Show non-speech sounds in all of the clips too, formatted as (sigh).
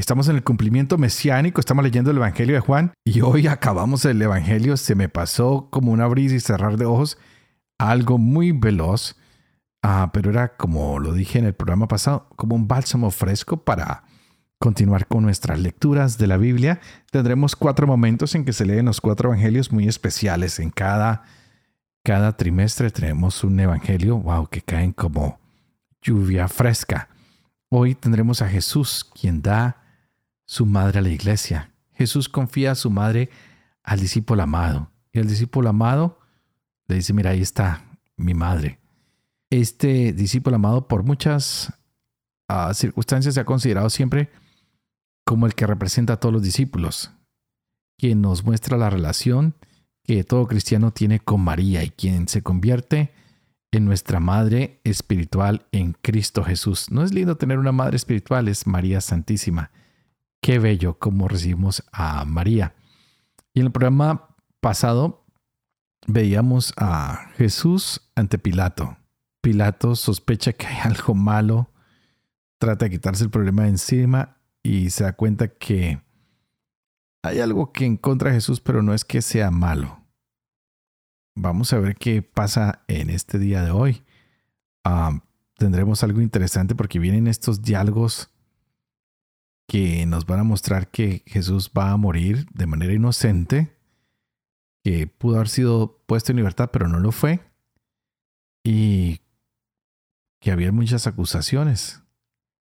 estamos en el cumplimiento mesiánico, estamos leyendo el Evangelio de Juan y hoy acabamos el Evangelio, se me pasó como un abrir y cerrar de ojos, algo muy veloz Ah, pero era como lo dije en el programa pasado, como un bálsamo fresco para continuar con nuestras lecturas de la Biblia. Tendremos cuatro momentos en que se leen los cuatro evangelios muy especiales. En cada, cada trimestre tenemos un evangelio, wow, que caen como lluvia fresca. Hoy tendremos a Jesús, quien da su madre a la iglesia. Jesús confía a su madre al discípulo amado. Y el discípulo amado le dice, mira, ahí está mi madre. Este discípulo amado por muchas uh, circunstancias se ha considerado siempre como el que representa a todos los discípulos, quien nos muestra la relación que todo cristiano tiene con María y quien se convierte en nuestra madre espiritual en Cristo Jesús. No es lindo tener una madre espiritual, es María Santísima. Qué bello cómo recibimos a María. Y en el programa pasado veíamos a Jesús ante Pilato. Pilato sospecha que hay algo malo, trata de quitarse el problema de encima y se da cuenta que hay algo que encontra Jesús, pero no es que sea malo. Vamos a ver qué pasa en este día de hoy. Ah, tendremos algo interesante porque vienen estos diálogos que nos van a mostrar que Jesús va a morir de manera inocente, que pudo haber sido puesto en libertad, pero no lo fue, y que había muchas acusaciones.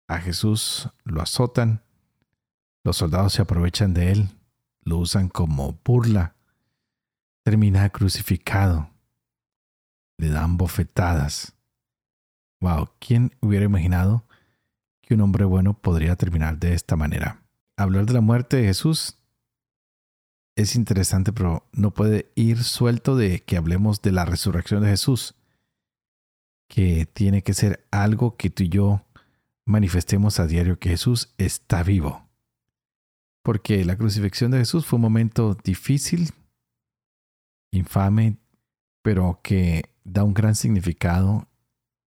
A Jesús lo azotan, los soldados se aprovechan de él, lo usan como burla, termina crucificado, le dan bofetadas. Wow, ¿quién hubiera imaginado que un hombre bueno podría terminar de esta manera? Hablar de la muerte de Jesús es interesante, pero no puede ir suelto de que hablemos de la resurrección de Jesús que tiene que ser algo que tú y yo manifestemos a diario que Jesús está vivo. Porque la crucifixión de Jesús fue un momento difícil, infame, pero que da un gran significado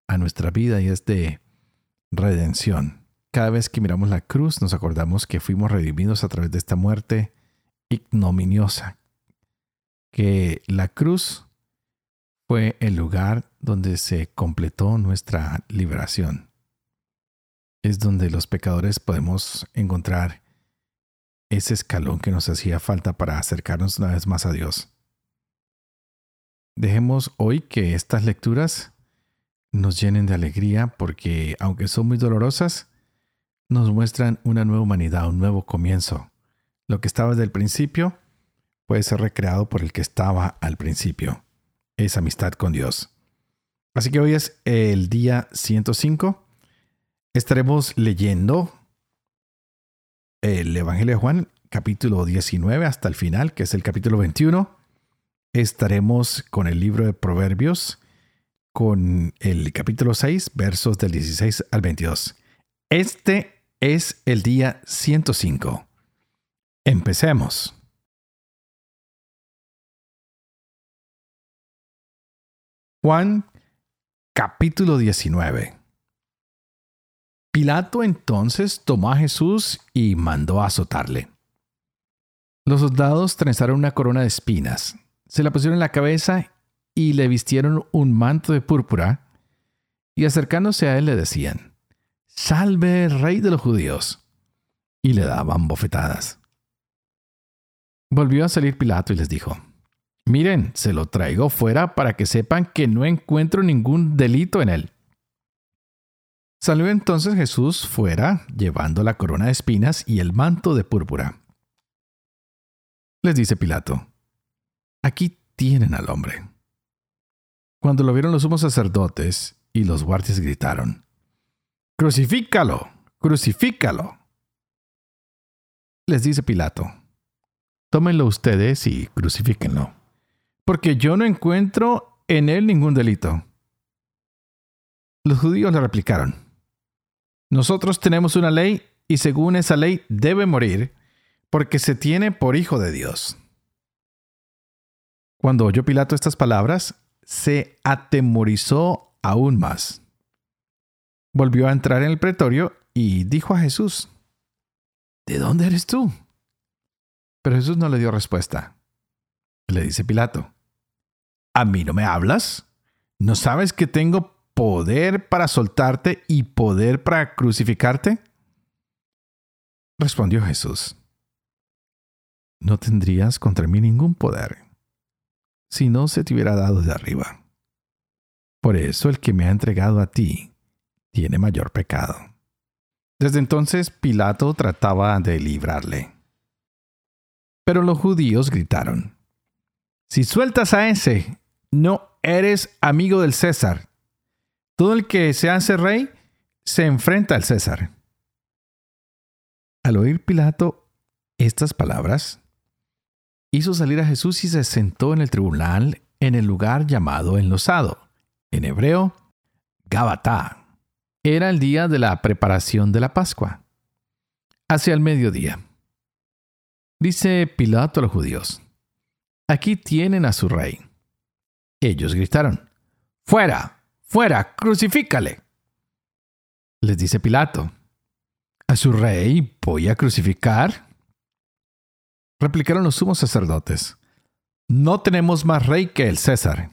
a nuestra vida y es de redención. Cada vez que miramos la cruz nos acordamos que fuimos redimidos a través de esta muerte ignominiosa, que la cruz fue el lugar donde se completó nuestra liberación. Es donde los pecadores podemos encontrar ese escalón que nos hacía falta para acercarnos una vez más a Dios. Dejemos hoy que estas lecturas nos llenen de alegría porque, aunque son muy dolorosas, nos muestran una nueva humanidad, un nuevo comienzo. Lo que estaba desde el principio puede ser recreado por el que estaba al principio. Es amistad con Dios. Así que hoy es el día 105. Estaremos leyendo el Evangelio de Juan, capítulo 19 hasta el final, que es el capítulo 21. Estaremos con el libro de Proverbios, con el capítulo 6, versos del 16 al 22. Este es el día 105. Empecemos. Juan Capítulo 19 Pilato entonces tomó a Jesús y mandó a azotarle. Los soldados trenzaron una corona de espinas, se la pusieron en la cabeza y le vistieron un manto de púrpura, y acercándose a él le decían, Salve, rey de los judíos, y le daban bofetadas. Volvió a salir Pilato y les dijo, Miren, se lo traigo fuera para que sepan que no encuentro ningún delito en él. Salió entonces Jesús fuera, llevando la corona de espinas y el manto de púrpura. Les dice Pilato, aquí tienen al hombre. Cuando lo vieron los sumos sacerdotes y los guardias gritaron, Crucifícalo, crucifícalo. les dice Pilato, tómenlo ustedes y crucifíquenlo, porque yo no encuentro en él ningún delito. Los judíos le replicaron, nosotros tenemos una ley y según esa ley debe morir porque se tiene por hijo de Dios. Cuando oyó Pilato estas palabras, se atemorizó aún más. Volvió a entrar en el pretorio y dijo a Jesús, ¿De dónde eres tú? Pero Jesús no le dio respuesta. Le dice Pilato, ¿a mí no me hablas? ¿No sabes que tengo poder para soltarte y poder para crucificarte? Respondió Jesús, no tendrías contra mí ningún poder si no se te hubiera dado de arriba. Por eso el que me ha entregado a ti tiene mayor pecado. Desde entonces Pilato trataba de librarle. Pero los judíos gritaron, Si sueltas a ese, no eres amigo del César. Todo el que se hace rey se enfrenta al César. Al oír Pilato estas palabras, hizo salir a Jesús y se sentó en el tribunal en el lugar llamado enlosado, en hebreo, Gabatá. Era el día de la preparación de la Pascua. Hacia el mediodía. Dice Pilato a los judíos, aquí tienen a su rey. Ellos gritaron, fuera, fuera, crucifícale. Les dice Pilato, ¿a su rey voy a crucificar? Replicaron los sumos sacerdotes, no tenemos más rey que el César.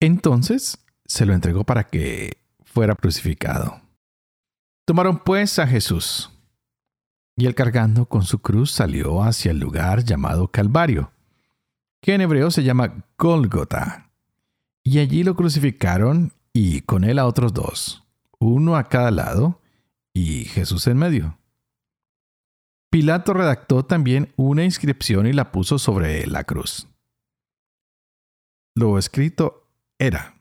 Entonces se lo entregó para que fuera crucificado. Tomaron pues a Jesús, y él cargando con su cruz salió hacia el lugar llamado Calvario, que en hebreo se llama Golgota, y allí lo crucificaron y con él a otros dos, uno a cada lado, y Jesús en medio. Pilato redactó también una inscripción y la puso sobre la cruz. Lo escrito era,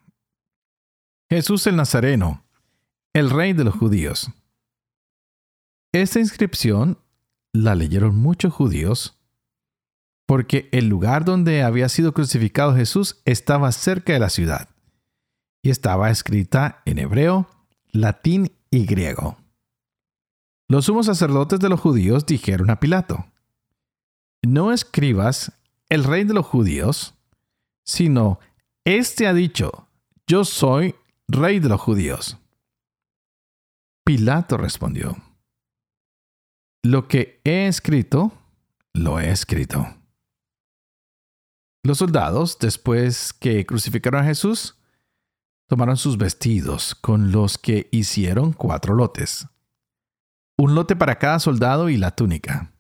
Jesús el Nazareno, el rey de los judíos. Esta inscripción la leyeron muchos judíos porque el lugar donde había sido crucificado Jesús estaba cerca de la ciudad y estaba escrita en hebreo, latín y griego. Los sumos sacerdotes de los judíos dijeron a Pilato, no escribas el rey de los judíos, sino, este ha dicho, yo soy rey de los judíos. Pilato respondió, lo que he escrito, lo he escrito. Los soldados, después que crucificaron a Jesús, tomaron sus vestidos con los que hicieron cuatro lotes un lote para cada soldado y la túnica.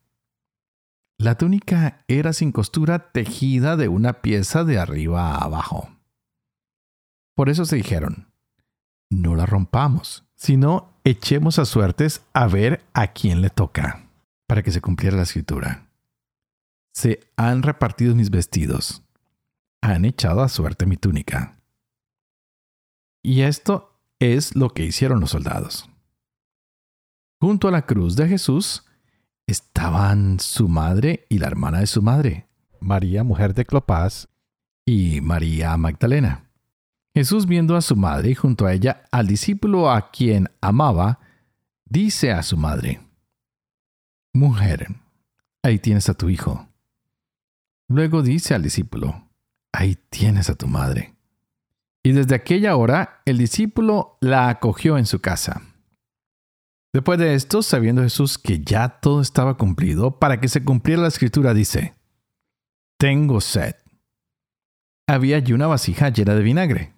La túnica era sin costura tejida de una pieza de arriba a abajo. Por eso se dijeron, no la rompamos, sino echemos a suertes a ver a quién le toca, para que se cumpliera la escritura. Se han repartido mis vestidos, han echado a suerte mi túnica. Y esto es lo que hicieron los soldados. Junto a la cruz de Jesús estaban su madre y la hermana de su madre, María, mujer de Clopas, y María Magdalena. Jesús viendo a su madre y junto a ella al discípulo a quien amaba, dice a su madre, Mujer, ahí tienes a tu hijo. Luego dice al discípulo, Ahí tienes a tu madre. Y desde aquella hora el discípulo la acogió en su casa. Después de esto, sabiendo Jesús que ya todo estaba cumplido, para que se cumpliera la escritura, dice, Tengo sed. Había allí una vasija llena de vinagre.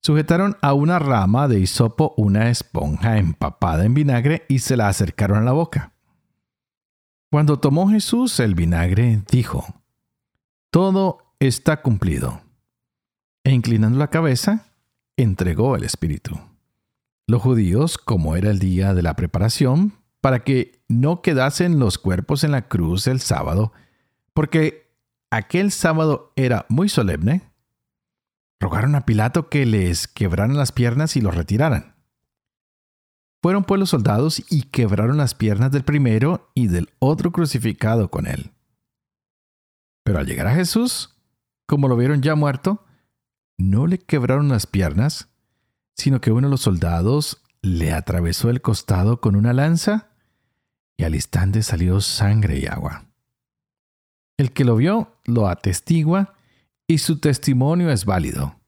Sujetaron a una rama de hisopo una esponja empapada en vinagre y se la acercaron a la boca. Cuando tomó Jesús el vinagre, dijo, Todo está cumplido. E inclinando la cabeza, entregó el Espíritu. Los judíos, como era el día de la preparación, para que no quedasen los cuerpos en la cruz el sábado, porque aquel sábado era muy solemne, rogaron a Pilato que les quebraran las piernas y los retiraran. Fueron pues los soldados y quebraron las piernas del primero y del otro crucificado con él. Pero al llegar a Jesús, como lo vieron ya muerto, no le quebraron las piernas, sino que uno de los soldados le atravesó el costado con una lanza y al instante salió sangre y agua. El que lo vio lo atestigua y su testimonio es válido.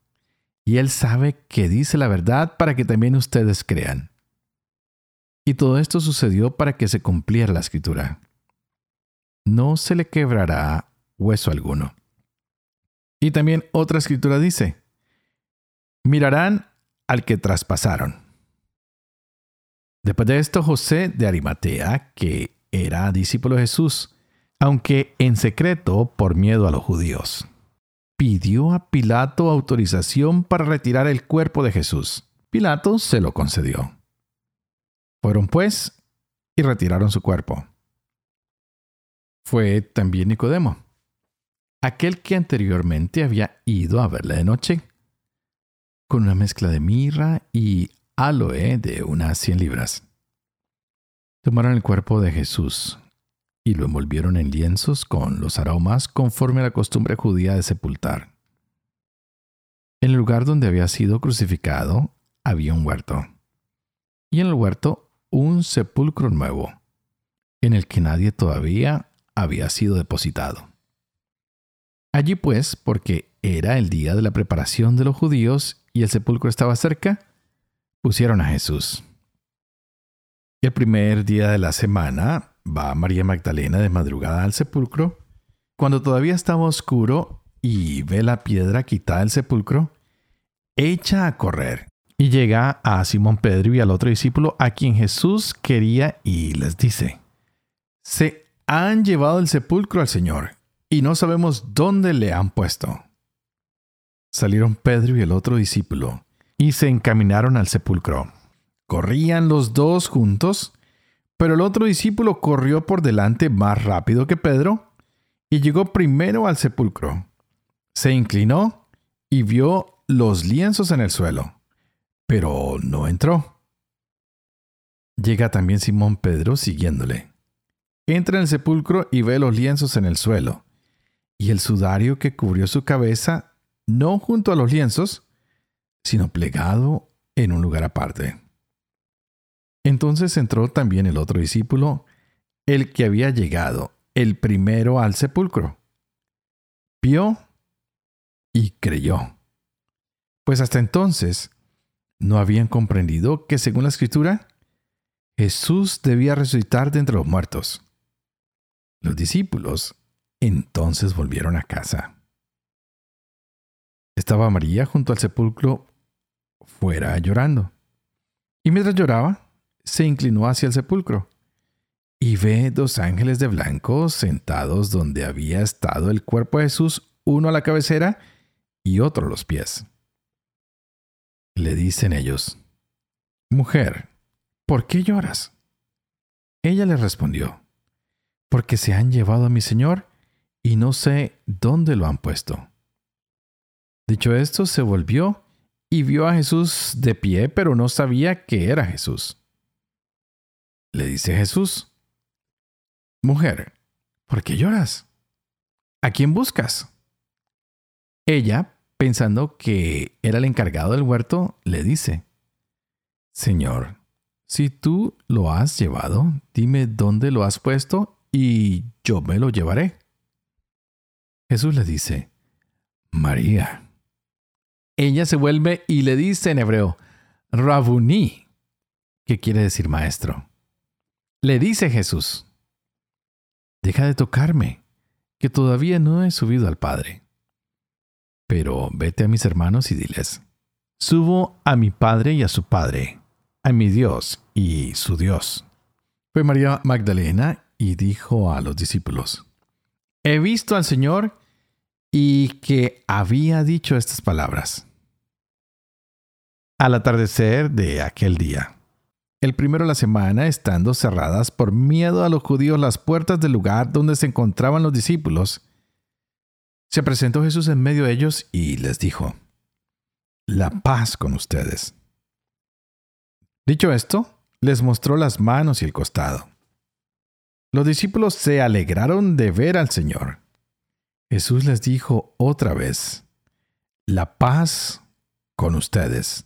Y él sabe que dice la verdad para que también ustedes crean. Y todo esto sucedió para que se cumpliera la escritura. No se le quebrará hueso alguno. Y también otra escritura dice, mirarán al que traspasaron. Después de esto, José de Arimatea, que era discípulo de Jesús, aunque en secreto por miedo a los judíos, pidió a Pilato autorización para retirar el cuerpo de Jesús. Pilato se lo concedió. Fueron pues y retiraron su cuerpo. Fue también Nicodemo, aquel que anteriormente había ido a verle de noche, con una mezcla de mirra y aloe de unas cien libras. Tomaron el cuerpo de Jesús y lo envolvieron en lienzos con los aromas conforme a la costumbre judía de sepultar. En el lugar donde había sido crucificado había un huerto, y en el huerto un sepulcro nuevo, en el que nadie todavía había sido depositado. Allí pues, porque era el día de la preparación de los judíos y el sepulcro estaba cerca, pusieron a Jesús. El primer día de la semana va María Magdalena de madrugada al sepulcro. Cuando todavía estaba oscuro y ve la piedra quitada del sepulcro, echa a correr y llega a Simón Pedro y al otro discípulo a quien Jesús quería y les dice, se han llevado el sepulcro al Señor y no sabemos dónde le han puesto. Salieron Pedro y el otro discípulo y se encaminaron al sepulcro. Corrían los dos juntos, pero el otro discípulo corrió por delante más rápido que Pedro y llegó primero al sepulcro. Se inclinó y vio los lienzos en el suelo, pero no entró. Llega también Simón Pedro siguiéndole. Entra en el sepulcro y ve los lienzos en el suelo, y el sudario que cubrió su cabeza, no junto a los lienzos, sino plegado en un lugar aparte. Entonces entró también el otro discípulo, el que había llegado, el primero al sepulcro. Vio y creyó. Pues hasta entonces no habían comprendido que según la escritura, Jesús debía resucitar de entre los muertos. Los discípulos entonces volvieron a casa. Estaba María junto al sepulcro fuera llorando. Y mientras lloraba, se inclinó hacia el sepulcro y ve dos ángeles de blanco sentados donde había estado el cuerpo de Jesús, uno a la cabecera y otro a los pies. Le dicen ellos, Mujer, ¿por qué lloras? Ella le respondió, Porque se han llevado a mi Señor y no sé dónde lo han puesto. Dicho esto, se volvió y vio a Jesús de pie, pero no sabía que era Jesús. Le dice Jesús, Mujer, ¿por qué lloras? ¿A quién buscas? Ella, pensando que era el encargado del huerto, le dice, Señor, si tú lo has llevado, dime dónde lo has puesto y yo me lo llevaré. Jesús le dice, María. Ella se vuelve y le dice en hebreo, Rabuní, que quiere decir maestro. Le dice Jesús, deja de tocarme, que todavía no he subido al Padre. Pero vete a mis hermanos y diles, subo a mi Padre y a su Padre, a mi Dios y su Dios. Fue María Magdalena y dijo a los discípulos, he visto al Señor y que había dicho estas palabras. Al atardecer de aquel día, el primero de la semana, estando cerradas por miedo a los judíos las puertas del lugar donde se encontraban los discípulos, se presentó Jesús en medio de ellos y les dijo, La paz con ustedes. Dicho esto, les mostró las manos y el costado. Los discípulos se alegraron de ver al Señor. Jesús les dijo otra vez, La paz con ustedes.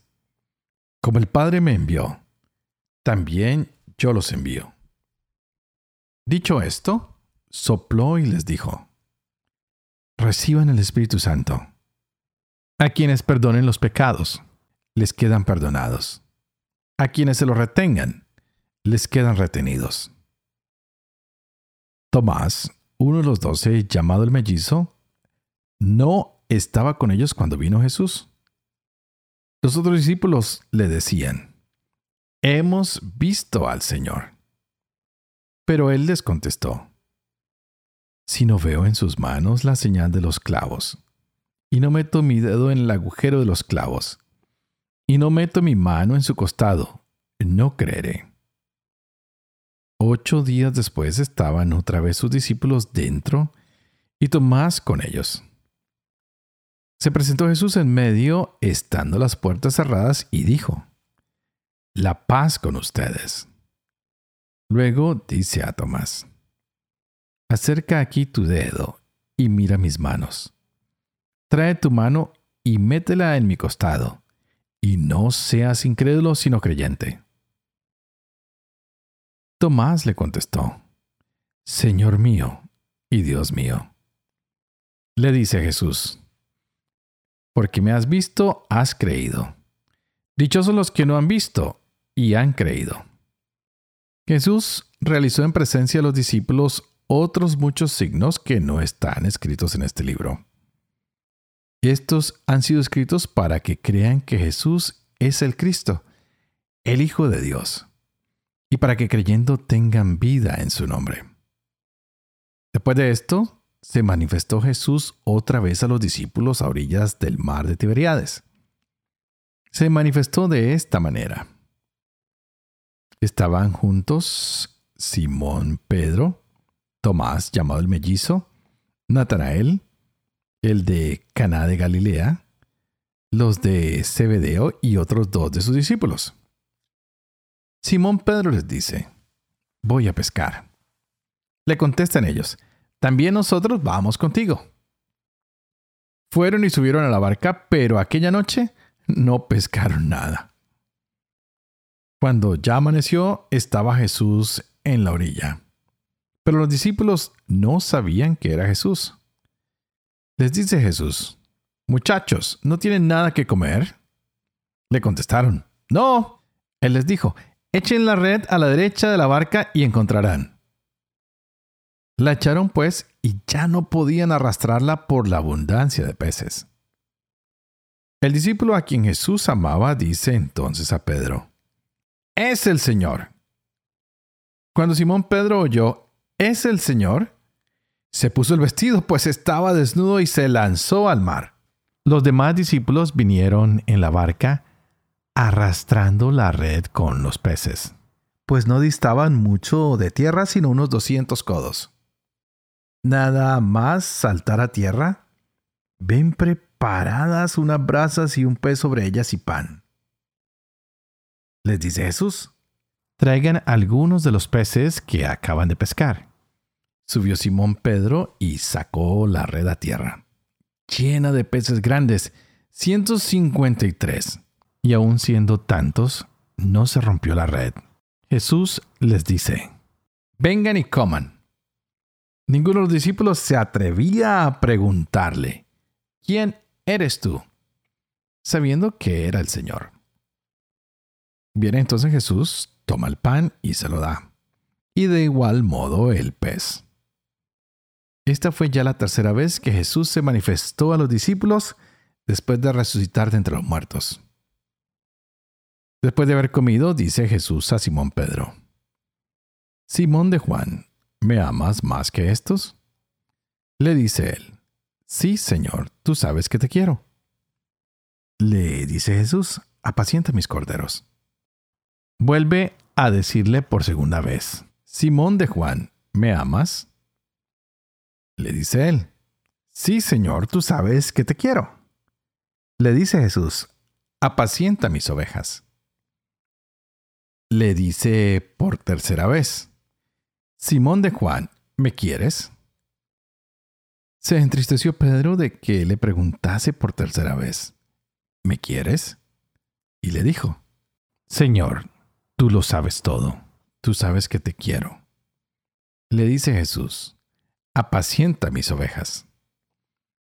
Como el Padre me envió, también yo los envío. Dicho esto, sopló y les dijo, Reciban el Espíritu Santo. A quienes perdonen los pecados, les quedan perdonados. A quienes se los retengan, les quedan retenidos. Tomás, uno de los doce, llamado el mellizo, no estaba con ellos cuando vino Jesús. Los otros discípulos le decían, Hemos visto al Señor. Pero él les contestó, Si no veo en sus manos la señal de los clavos, y no meto mi dedo en el agujero de los clavos, y no meto mi mano en su costado, no creeré. Ocho días después estaban otra vez sus discípulos dentro y Tomás con ellos. Se presentó Jesús en medio, estando las puertas cerradas, y dijo, La paz con ustedes. Luego dice a Tomás, Acerca aquí tu dedo y mira mis manos. Trae tu mano y métela en mi costado, y no seas incrédulo sino creyente. Tomás le contestó, Señor mío y Dios mío. Le dice Jesús, porque me has visto, has creído. Dichosos los que no han visto y han creído. Jesús realizó en presencia de los discípulos otros muchos signos que no están escritos en este libro. Estos han sido escritos para que crean que Jesús es el Cristo, el Hijo de Dios y para que creyendo tengan vida en su nombre. Después de esto, se manifestó Jesús otra vez a los discípulos a orillas del mar de Tiberiades. Se manifestó de esta manera. Estaban juntos Simón Pedro, Tomás llamado el mellizo, Natanael, el de Caná de Galilea, los de Zebedeo y otros dos de sus discípulos. Simón Pedro les dice, voy a pescar. Le contestan ellos, también nosotros vamos contigo. Fueron y subieron a la barca, pero aquella noche no pescaron nada. Cuando ya amaneció, estaba Jesús en la orilla. Pero los discípulos no sabían que era Jesús. Les dice Jesús, Muchachos, ¿no tienen nada que comer? Le contestaron, No. Él les dijo, Echen la red a la derecha de la barca y encontrarán. La echaron pues y ya no podían arrastrarla por la abundancia de peces. El discípulo a quien Jesús amaba dice entonces a Pedro, Es el Señor. Cuando Simón Pedro oyó, Es el Señor, se puso el vestido, pues estaba desnudo y se lanzó al mar. Los demás discípulos vinieron en la barca arrastrando la red con los peces, pues no distaban mucho de tierra sino unos 200 codos. Nada más saltar a tierra, ven preparadas unas brasas y un pez sobre ellas y pan. Les dice Jesús, traigan algunos de los peces que acaban de pescar. Subió Simón Pedro y sacó la red a tierra, llena de peces grandes, 153 y aun siendo tantos, no se rompió la red. Jesús les dice, vengan y coman. Ninguno de los discípulos se atrevía a preguntarle, ¿quién eres tú? sabiendo que era el Señor. Viene entonces Jesús, toma el pan y se lo da, y de igual modo el pez. Esta fue ya la tercera vez que Jesús se manifestó a los discípulos después de resucitar de entre los muertos. Después de haber comido, dice Jesús a Simón Pedro, Simón de Juan, ¿me amas más que estos? Le dice él, Sí, Señor, tú sabes que te quiero. Le dice Jesús, apacienta mis corderos. Vuelve a decirle por segunda vez, Simón de Juan, ¿me amas? Le dice él, Sí, Señor, tú sabes que te quiero. Le dice Jesús, apacienta mis ovejas. le dice por tercera vez, Simón de Juan, ¿me quieres? Se entristeció Pedro de que le preguntase por tercera vez, ¿me quieres? Y le dijo, Señor, tú lo sabes todo, tú sabes que te quiero. Le dice Jesús, apacienta mis ovejas.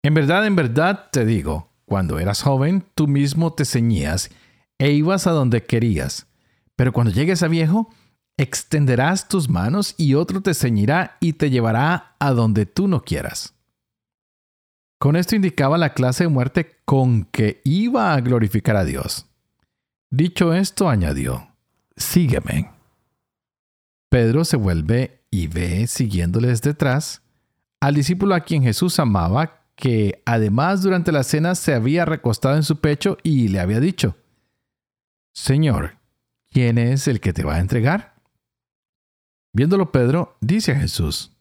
En verdad, en verdad te digo, cuando eras joven, tú mismo te ceñías e ibas a donde querías pero cuando llegues a viejo, extenderás tus manos y otro te ceñirá y te llevará a donde tú no quieras. Con esto indicaba la clase de muerte con que iba a glorificar a Dios. Dicho esto, añadió, sígueme. Pedro se vuelve y ve, siguiéndoles detrás, al discípulo a quien Jesús amaba, que además durante la cena se había recostado en su pecho y le había dicho, Señor, ¿quién es el que te va a entregar? Viéndolo Pedro, dice a Jesús,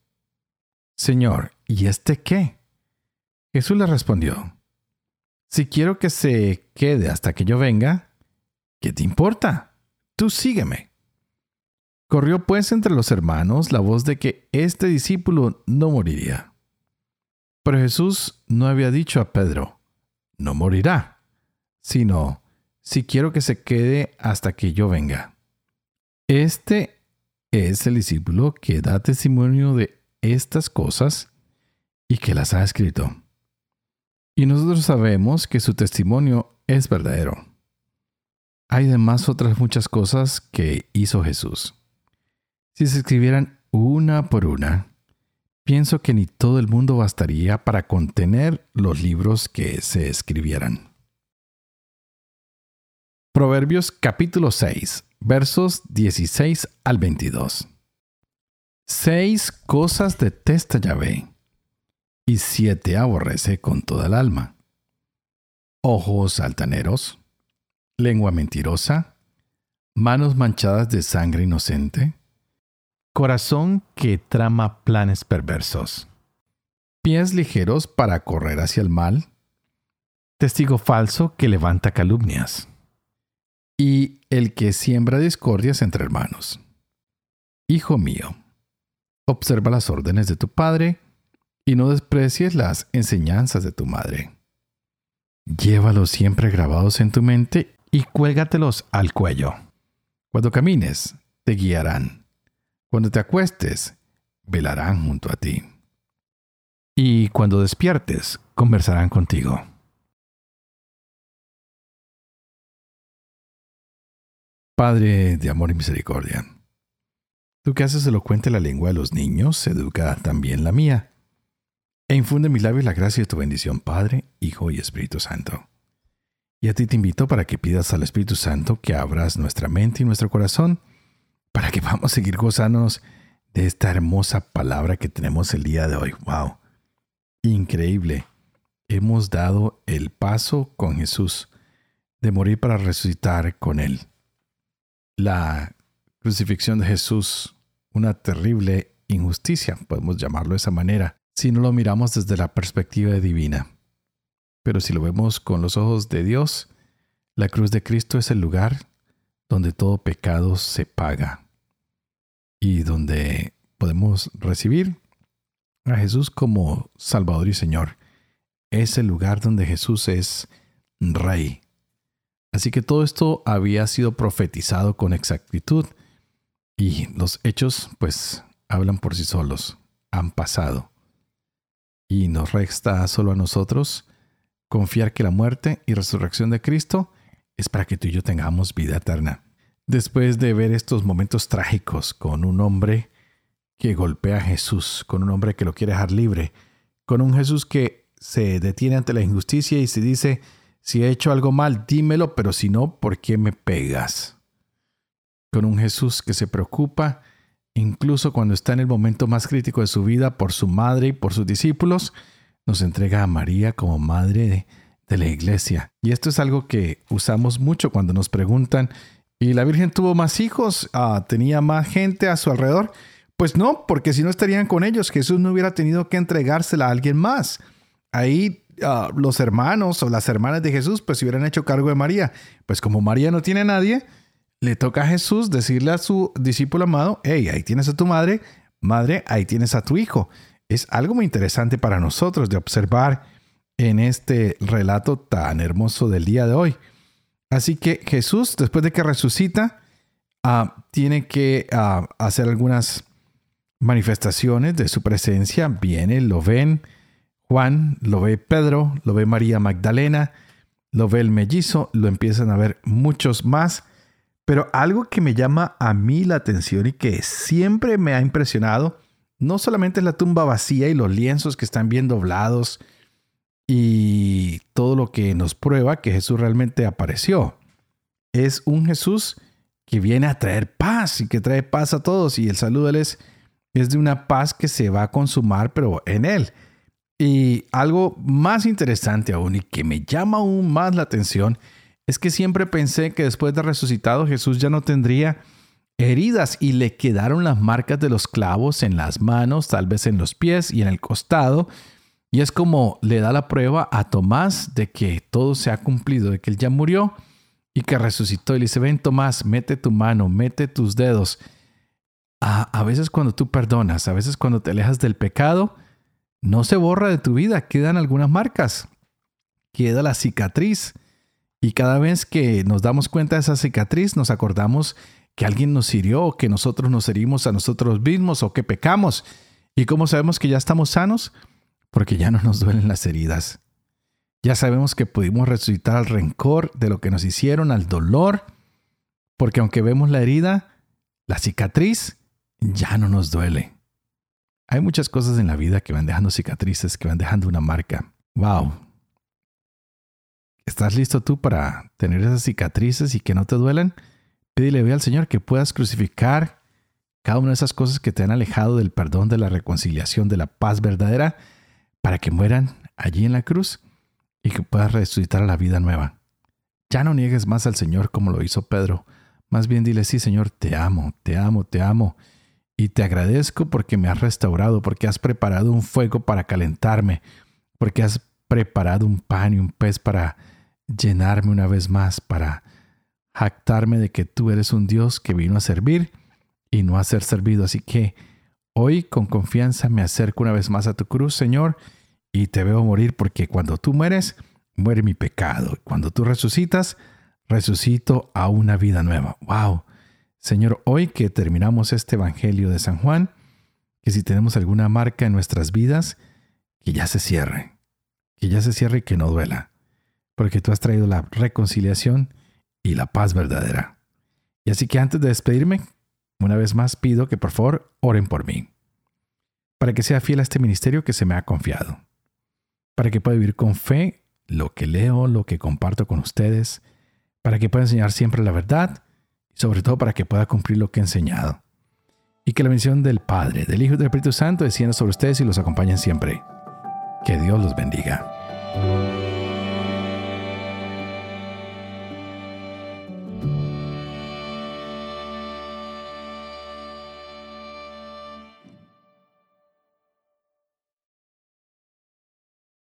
Señor, ¿y este qué? Jesús le respondió, Si quiero que se quede hasta que yo venga, ¿qué te importa? Tú sígueme. Corrió pues entre los hermanos la voz de que este discípulo no moriría. Pero Jesús no había dicho a Pedro, no morirá, sino, si quiero que se quede hasta que yo venga. Este es el discípulo que da testimonio de estas cosas y que las ha escrito. Y nosotros sabemos que su testimonio es verdadero. Hay además otras muchas cosas que hizo Jesús. Si se escribieran una por una, pienso que ni todo el mundo bastaría para contener los libros que se escribieran. Proverbios capítulo 6, versos 16 al 22. Seis cosas detesta Yahvé, y siete aborrece con toda el alma. Ojos altaneros, lengua mentirosa, manos manchadas de sangre inocente, corazón que trama planes perversos, pies ligeros para correr hacia el mal, testigo falso que levanta calumnias y el que siembra discordias entre hermanos. Hijo mío, observa las órdenes de tu padre y no desprecies las enseñanzas de tu madre. Llévalos siempre grabados en tu mente y cuélgatelos al cuello. Cuando camines, te guiarán. Cuando te acuestes, velarán junto a ti. Y cuando despiertes, conversarán contigo. Padre de amor y misericordia, tú que haces elocuente la lengua de los niños, educa también la mía, e infunde en mis labios la gracia de tu bendición, Padre, Hijo y Espíritu Santo. Y a ti te invito para que pidas al Espíritu Santo que abras nuestra mente y nuestro corazón para que (laughs) vamos seguir gozándonos de esta hermosa palabra que tenemos el día de hoy. ¡Wow! Increíble. Hemos dado el paso con Jesús de morir para resucitar con Él la crucifixión de Jesús una terrible injusticia, podemos llamarlo de esa manera, si no lo miramos desde la perspectiva divina. Pero si lo vemos con los ojos de Dios, la cruz de Cristo es el lugar donde todo pecado se paga y donde podemos recibir a Jesús como Salvador y Señor. Es el lugar donde Jesús es Rey, Así que todo esto había sido profetizado con exactitud y los hechos pues hablan por sí solos, han pasado. Y nos resta solo a nosotros confiar que la muerte y resurrección de Cristo es para que tú y yo tengamos vida eterna. Después de ver estos momentos trágicos con un hombre que golpea a Jesús, con un hombre que lo quiere dejar libre, con un Jesús que se detiene ante la injusticia y se dice, si he hecho algo mal, dímelo, pero si no, ¿por qué me pegas? Con un Jesús que se preocupa, incluso cuando está en el momento más crítico de su vida, por su madre y por sus discípulos, nos entrega a María como madre de, la iglesia. Y esto es algo que usamos mucho cuando nos preguntan, ¿y la Virgen tuvo más hijos? Ah, ¿Tenía más gente a su alrededor? Pues no, porque si no estarían con ellos, Jesús no hubiera tenido que entregársela a alguien más. Ahí Los hermanos o las hermanas de Jesús pues se hubieran hecho cargo de María. Pues como María no tiene nadie, le toca a Jesús decirle a su discípulo amado, hey, ahí tienes a tu madre, madre, ahí tienes a tu hijo. Es algo muy interesante para nosotros de observar en este relato tan hermoso del día de hoy. Así que Jesús, después de que resucita, ah, tiene que ah, hacer algunas manifestaciones de su presencia. Viene, lo ven Juan, lo ve Pedro, lo ve María Magdalena, lo ve el mellizo, lo empiezan a ver muchos más. Pero algo que me llama a mí la atención y que siempre me ha impresionado, no solamente es la tumba vacía y los lienzos que están bien doblados y todo lo que nos prueba que Jesús realmente apareció. Es un Jesús que viene a traer paz y que trae paz a todos y el saludo de él es, es de una paz que se va a consumar pero en él. Y algo más interesante aún y que me llama aún más la atención es que siempre pensé que después de resucitado Jesús ya no tendría heridas y le quedaron las marcas de los clavos en las manos, tal vez en los pies y en el costado. Y es como le da la prueba a Tomás de que todo se ha cumplido, de que él ya murió y que resucitó. Y le dice, ven Tomás, mete tu mano, mete tus dedos. A, a veces cuando tú perdonas, a veces cuando te alejas del pecado, no se borra de tu vida, quedan algunas marcas, queda la cicatriz y cada vez que nos damos cuenta de esa cicatriz, nos acordamos que alguien nos hirió, que nosotros nos herimos a nosotros mismos, o que pecamos. ¿Y cómo sabemos que ya estamos sanos? Porque ya no nos duelen las heridas. Ya sabemos que pudimos resucitar al rencor de lo que nos hicieron, al dolor, porque aunque vemos la herida, la cicatriz ya no nos duele. Hay muchas cosas en la vida que van dejando cicatrices, que van dejando una marca. ¡Wow! ¿Estás listo tú para tener esas cicatrices y que no te duelen? Pídele al Señor que puedas crucificar cada una de esas cosas que te han alejado del perdón, de la reconciliación, de la paz verdadera, para que mueran allí en la cruz y que puedas resucitar a la vida nueva. Ya no niegues más al Señor como lo hizo Pedro. Más bien dile, sí, Señor, te amo, te amo, te amo. Y te agradezco porque me has restaurado, porque has preparado un fuego para calentarme, porque has preparado un pan y un pez para llenarme una vez más, para jactarme de que tú eres un Dios que vino a servir y no a ser servido. Así que hoy con confianza me acerco una vez más a tu cruz, Señor, y te veo morir porque cuando tú mueres, muere mi pecado. Cuando tú resucitas, resucito a una vida nueva. ¡Wow! Señor, hoy que terminamos este Evangelio de San Juan, que si tenemos alguna marca en nuestras vidas, que ya se cierre, que ya se cierre y que no duela porque tú has traído la reconciliación y la paz verdadera. Y así que antes de despedirme, una vez más pido que por favor oren por mí, para que sea fiel a este ministerio que se me ha confiado, para que pueda vivir con fe lo que leo, lo que comparto con ustedes, para que pueda enseñar siempre la verdad y sobre todo para que pueda cumplir lo que he enseñado. Y que la bendición del Padre, del Hijo y del Espíritu Santo descienda sobre ustedes y los acompañen siempre. Que Dios los bendiga.